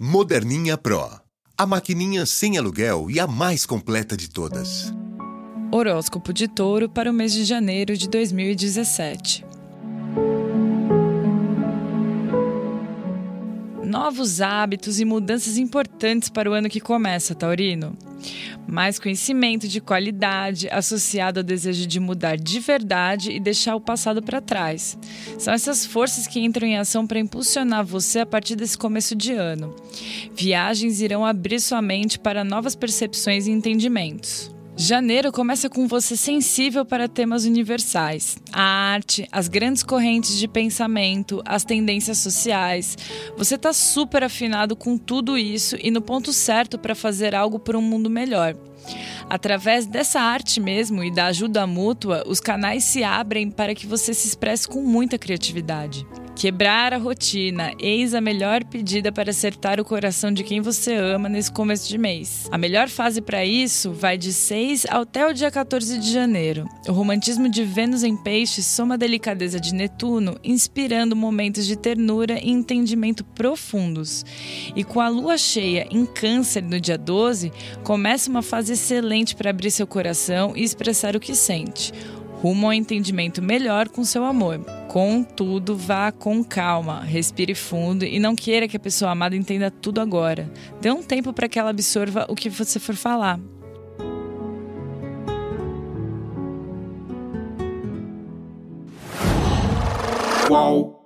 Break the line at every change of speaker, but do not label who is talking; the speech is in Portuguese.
Moderninha Pro. A maquininha sem aluguel e a mais completa de todas.
Horóscopo de Touro para o mês de janeiro de 2017. Novos hábitos e mudanças importantes para o ano que começa, Taurino. Mais conhecimento de qualidade associado ao desejo de mudar de verdade e deixar o passado para trás. São essas forças que entram em ação para impulsionar você a partir desse começo de ano. Viagens irão abrir sua mente para novas percepções e entendimentos. Janeiro começa com você sensível para temas universais, a arte, as grandes correntes de pensamento, as tendências sociais. Você está super afinado com tudo isso e no ponto certo para fazer algo por um mundo melhor. Através dessa arte mesmo e da ajuda mútua, os canais se abrem para que você se expresse com muita criatividade. Quebrar a rotina, eis a melhor pedida para acertar o coração de quem você ama nesse começo de mês. A melhor fase para isso vai de 6 até o dia 14 de janeiro. O romantismo de Vênus em Peixes soma a delicadeza de Netuno, inspirando momentos de ternura e entendimento profundos. E com a lua cheia em Câncer no dia 12, começa uma fase excelente para abrir seu coração e expressar o que sente rumo ao entendimento melhor com seu amor. Contudo, vá com calma, respire fundo e não queira que a pessoa amada entenda tudo agora. Dê um tempo para que ela absorva o que você for falar.
Qual?